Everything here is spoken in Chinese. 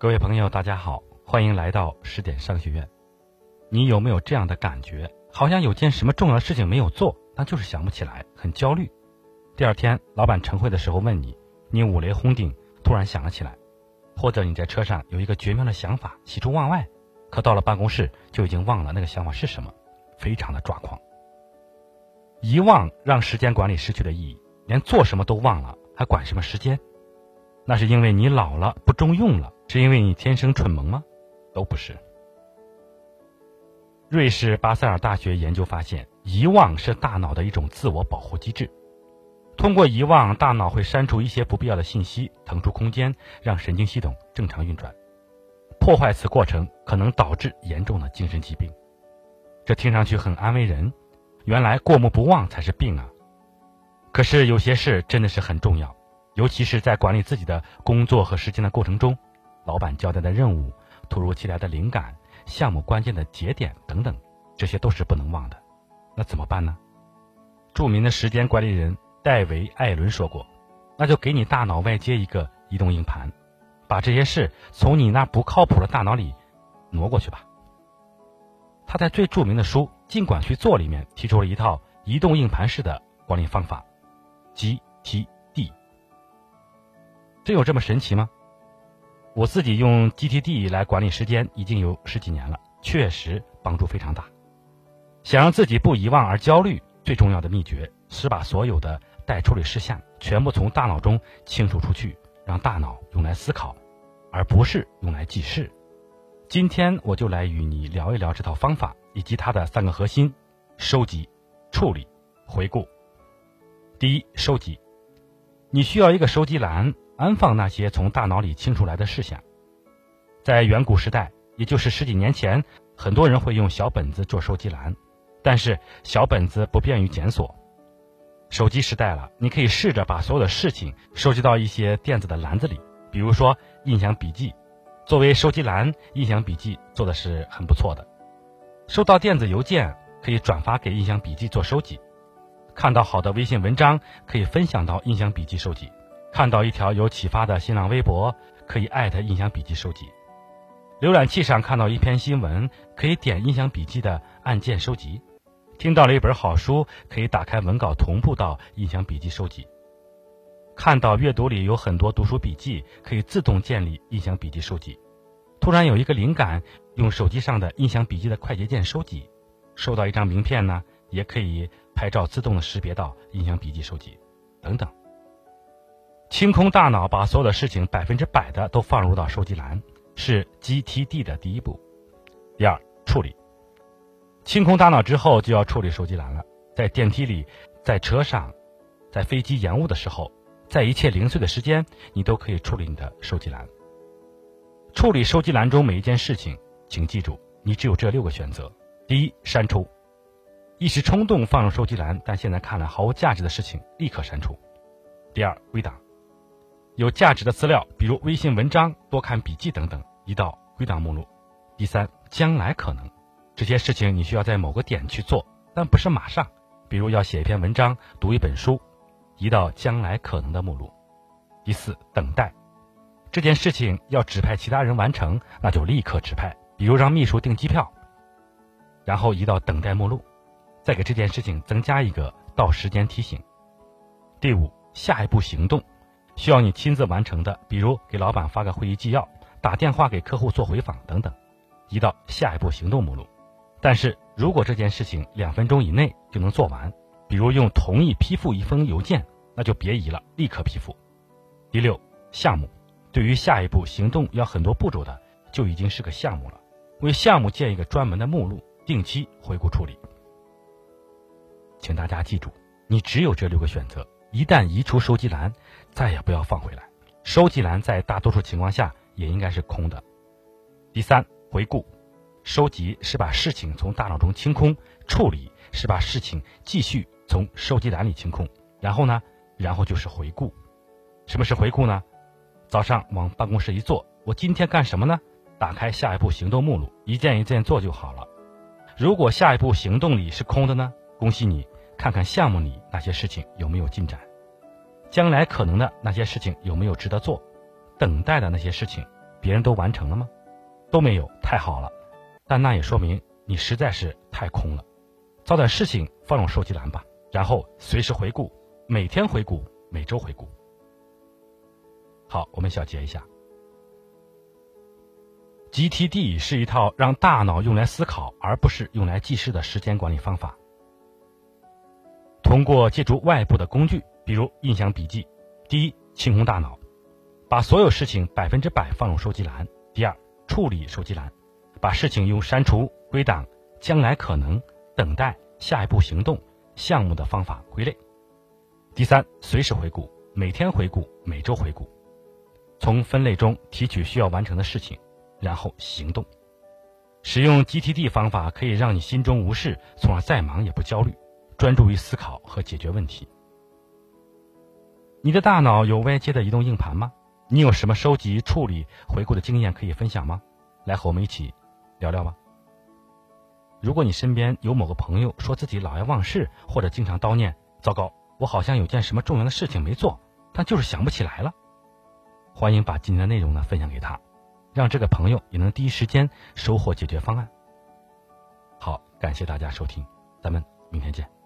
各位朋友，大家好，欢迎来到十点商学院。你有没有这样的感觉？好像有件什么重要的事情没有做，但就是想不起来，很焦虑。第二天，老板晨会的时候问你，你五雷轰顶，突然想了起来；或者你在车上有一个绝妙的想法，喜出望外，可到了办公室就已经忘了那个想法是什么，非常的抓狂。遗忘让时间管理失去了意义，连做什么都忘了，还管什么时间？那是因为你老了，不中用了。是因为你天生蠢萌吗？都不是。瑞士巴塞尔大学研究发现，遗忘是大脑的一种自我保护机制。通过遗忘，大脑会删除一些不必要的信息，腾出空间，让神经系统正常运转。破坏此过程可能导致严重的精神疾病。这听上去很安慰人，原来过目不忘才是病啊！可是有些事真的是很重要，尤其是在管理自己的工作和时间的过程中。老板交代的任务、突如其来的灵感、项目关键的节点等等，这些都是不能忘的。那怎么办呢？著名的时间管理人戴维·艾伦说过：“那就给你大脑外接一个移动硬盘，把这些事从你那不靠谱的大脑里挪过去吧。”他在最著名的书《尽管去做》里面提出了一套移动硬盘式的管理方法 ——GTD。真有这么神奇吗？我自己用 GTD 来管理时间已经有十几年了，确实帮助非常大。想让自己不遗忘而焦虑，最重要的秘诀是把所有的待处理事项全部从大脑中清除出去，让大脑用来思考，而不是用来记事。今天我就来与你聊一聊这套方法以及它的三个核心：收集、处理、回顾。第一，收集，你需要一个收集栏。安放那些从大脑里清出来的事项。在远古时代，也就是十几年前，很多人会用小本子做收集栏，但是小本子不便于检索。手机时代了，你可以试着把所有的事情收集到一些电子的篮子里，比如说印象笔记，作为收集栏，印象笔记做的是很不错的。收到电子邮件可以转发给印象笔记做收集，看到好的微信文章可以分享到印象笔记收集。看到一条有启发的新浪微博，可以艾特印象笔记收集；浏览器上看到一篇新闻，可以点印象笔记的按键收集；听到了一本好书，可以打开文稿同步到印象笔记收集；看到阅读里有很多读书笔记，可以自动建立印象笔记收集；突然有一个灵感，用手机上的印象笔记的快捷键收集；收到一张名片呢，也可以拍照自动的识别到印象笔记收集，等等。清空大脑，把所有的事情百分之百的都放入到收集栏，是 GTD 的第一步。第二，处理。清空大脑之后，就要处理收集栏了。在电梯里，在车上，在飞机延误的时候，在一切零碎的时间，你都可以处理你的收集栏。处理收集栏中每一件事情，请记住，你只有这六个选择：第一，删除；一时冲动放入收集栏，但现在看来毫无价值的事情，立刻删除；第二，归档。有价值的资料，比如微信文章、多看笔记等等，移到归档目录。第三，将来可能这些事情你需要在某个点去做，但不是马上，比如要写一篇文章、读一本书，移到将来可能的目录。第四，等待这件事情要指派其他人完成，那就立刻指派，比如让秘书订机票，然后移到等待目录，再给这件事情增加一个到时间提醒。第五，下一步行动。需要你亲自完成的，比如给老板发个会议纪要、打电话给客户做回访等等，移到下一步行动目录。但是如果这件事情两分钟以内就能做完，比如用同意批复一封邮件，那就别移了，立刻批复。第六，项目，对于下一步行动要很多步骤的，就已经是个项目了。为项目建一个专门的目录，定期回顾处理。请大家记住，你只有这六个选择。一旦移除收集栏，再也不要放回来。收集栏在大多数情况下也应该是空的。第三，回顾，收集是把事情从大脑中清空，处理是把事情继续从收集栏里清空。然后呢，然后就是回顾。什么是回顾呢？早上往办公室一坐，我今天干什么呢？打开下一步行动目录，一件一件做就好了。如果下一步行动里是空的呢？恭喜你。看看项目里那些事情有没有进展，将来可能的那些事情有没有值得做，等待的那些事情别人都完成了吗？都没有，太好了。但那也说明你实在是太空了。找点事情放入收集栏吧，然后随时回顾，每天回顾，每周回顾。好，我们小结一下。GTD 是一套让大脑用来思考而不是用来记事的时间管理方法。通过借助外部的工具，比如印象笔记，第一，清空大脑，把所有事情百分之百放入收集栏；第二，处理收集栏，把事情用删除、归档、将来可能、等待、下一步行动、项目的方法归类；第三，随时回顾，每天回顾，每周回顾，从分类中提取需要完成的事情。然后行动，使用 GTD 方法可以让你心中无事，从而再忙也不焦虑，专注于思考和解决问题。你的大脑有外接的移动硬盘吗？你有什么收集、处理、回顾的经验可以分享吗？来和我们一起聊聊吧。如果你身边有某个朋友说自己老爱忘事，或者经常叨念“糟糕，我好像有件什么重要的事情没做，但就是想不起来了”，欢迎把今天的内容呢分享给他。让这个朋友也能第一时间收获解决方案。好，感谢大家收听，咱们明天见。